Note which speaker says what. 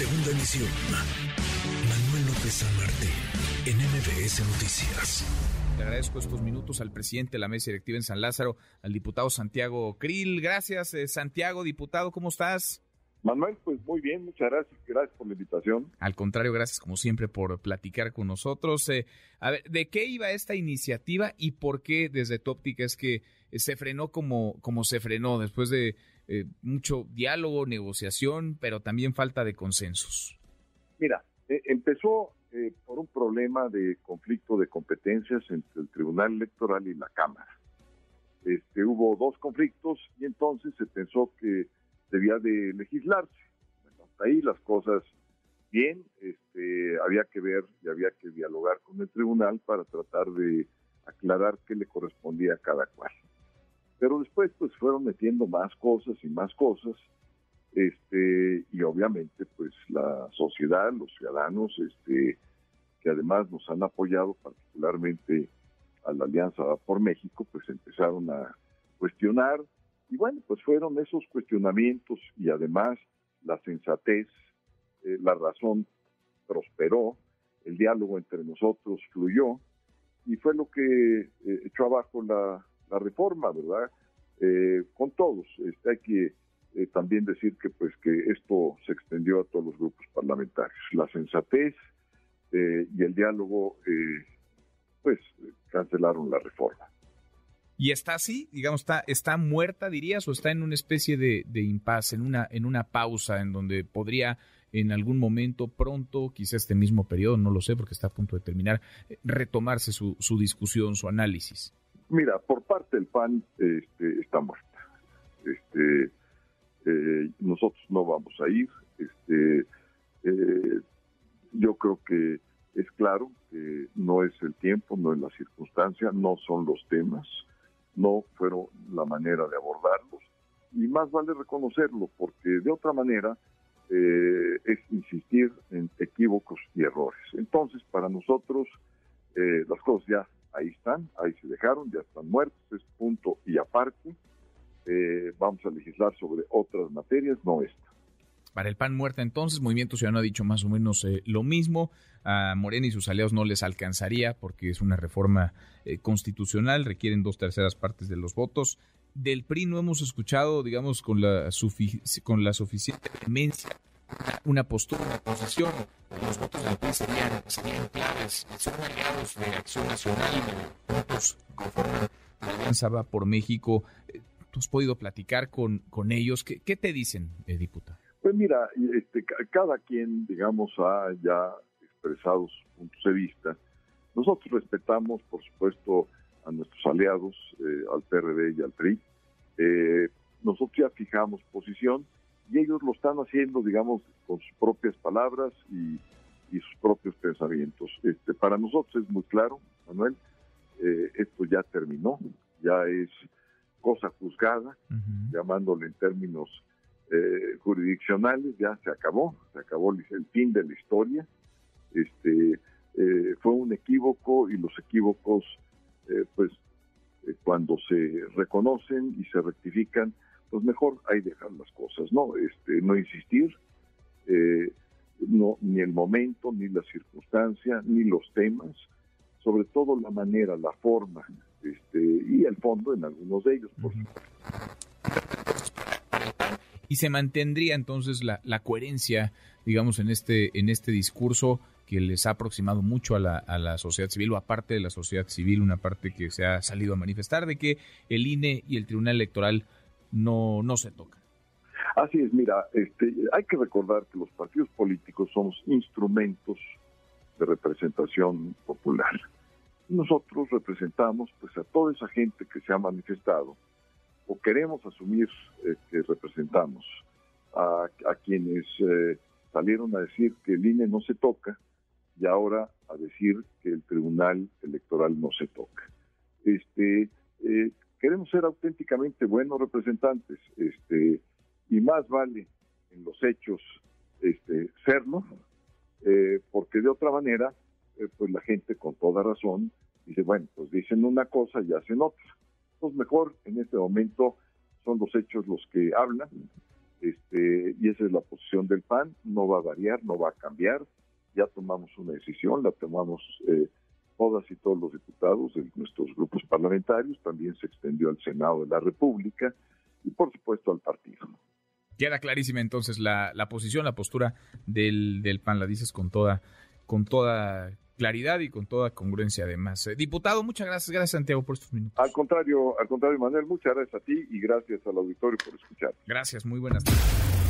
Speaker 1: Segunda emisión. Manuel López San Martín, en MBS Noticias.
Speaker 2: Le agradezco estos minutos al presidente de la mesa directiva en San Lázaro, al diputado Santiago Krill. Gracias, eh, Santiago, diputado, ¿cómo estás?
Speaker 3: Manuel, pues muy bien, muchas gracias, gracias por la invitación.
Speaker 2: Al contrario, gracias como siempre por platicar con nosotros. Eh, a ver, ¿de qué iba esta iniciativa y por qué desde tu óptica es que se frenó como, como se frenó después de eh, mucho diálogo, negociación, pero también falta de consensos?
Speaker 3: Mira, eh, empezó por un problema de conflicto de competencias entre el Tribunal Electoral y la Cámara. Este, hubo dos conflictos y entonces se pensó que debía de legislarse. Hasta ahí las cosas bien, este, había que ver y había que dialogar con el tribunal para tratar de aclarar qué le correspondía a cada cual. Pero después pues fueron metiendo más cosas y más cosas, este, y obviamente pues la sociedad, los ciudadanos, este, que además nos han apoyado particularmente a la Alianza por México, pues empezaron a cuestionar. Y bueno, pues fueron esos cuestionamientos y además la sensatez, eh, la razón prosperó, el diálogo entre nosotros fluyó y fue lo que eh, echó abajo la, reforma, ¿verdad? Eh, con todos. Este, hay que también decir que pues que esto se extendió a todos los grupos parlamentarios. La sensatez y el diálogo pues cancelaron la reforma.
Speaker 2: Y está así, digamos, está, está muerta, dirías, o está en una especie de, de impasse, en una, en una pausa en donde podría en algún momento pronto, quizá este mismo periodo, no lo sé porque está a punto de terminar, eh, retomarse su, su discusión, su análisis.
Speaker 3: Mira, por parte del PAN este, está muerta. Este, eh, nosotros no vamos a ir. Este, eh, yo creo que es claro que no es el tiempo, no es la circunstancia, no son los temas no fueron la manera de abordarlos. Y más vale reconocerlo, porque de otra manera eh, es insistir en equívocos y errores. Entonces, para nosotros, ya están muertos, es punto y aparte. Eh, vamos a legislar sobre otras materias, no esta.
Speaker 2: Para el PAN muerta entonces, Movimiento Ciudadano ha dicho más o menos eh, lo mismo. A Morena y sus aliados no les alcanzaría porque es una reforma eh, constitucional, requieren dos terceras partes de los votos. Del PRI no hemos escuchado, digamos, con la, con la suficiente demencia una postura, una posición. Los votos del PRI serían, serían claves. Son aliados de Acción Nacional, de votos conforman la Va por México. Eh, ¿Tú has podido platicar con, con ellos? ¿Qué, te dicen, diputado?
Speaker 3: Pues mira, este, cada quien, digamos, ha ya expresado sus puntos de vista. Nosotros respetamos, por supuesto, a nuestros aliados, eh, al PRD y al PRI. Eh, nosotros ya fijamos posición y ellos lo están haciendo, digamos, con sus propias palabras y, sus propios pensamientos. Este, para nosotros es muy claro, Manuel, eh, esto ya terminó, ya es cosa juzgada, llamándole en términos eh, jurisdiccionales, ya se acabó, se acabó el fin de la historia. Este, eh, fue un equívoco y los equívocos, eh, pues, cuando se reconocen y se rectifican, pues mejor hay dejar las cosas, ¿no? Este, no insistir, no, ni el momento, ni la circunstancia, ni los temas, sobre todo la manera, la forma, este, y el fondo en algunos de ellos, por supuesto
Speaker 2: y se mantendría entonces la, la coherencia, digamos, en este, en este discurso que les ha aproximado mucho a la, a la sociedad civil o aparte de la sociedad civil, una parte que se ha salido a manifestar de que el INE y el Tribunal Electoral no, no se tocan.
Speaker 3: Así es, mira, este, hay que recordar que los partidos políticos somos instrumentos de representación popular. Nosotros representamos pues a toda esa gente que se ha manifestado o queremos asumir eh, que representamos a, quienes eh, salieron a decir que el INE no se toca y ahora a decir que el Tribunal Electoral no se toca. Este, queremos ser auténticamente buenos representantes, este, y más vale en los hechos este, serlo, porque de otra manera, pues la gente con toda razón dice, bueno, pues dicen una cosa y hacen otra. Pues mejor en este momento son los hechos los que hablan, este, y esa es la posición del PAN, no va a variar, no va a cambiar, ya tomamos una decisión, la tomamos eh, todas y todos los diputados de nuestros grupos parlamentarios, también se extendió al Senado de la República y por supuesto al partido.
Speaker 2: Queda clarísima entonces la, la posición, la postura del, del PAN, la dices con toda, con toda claridad y con toda congruencia además. Eh, diputado, muchas gracias, gracias Santiago por estos minutos.
Speaker 3: Al contrario, al contrario, Manuel, muchas gracias a ti y gracias al auditorio por escuchar.
Speaker 2: Gracias, muy buenas tardes.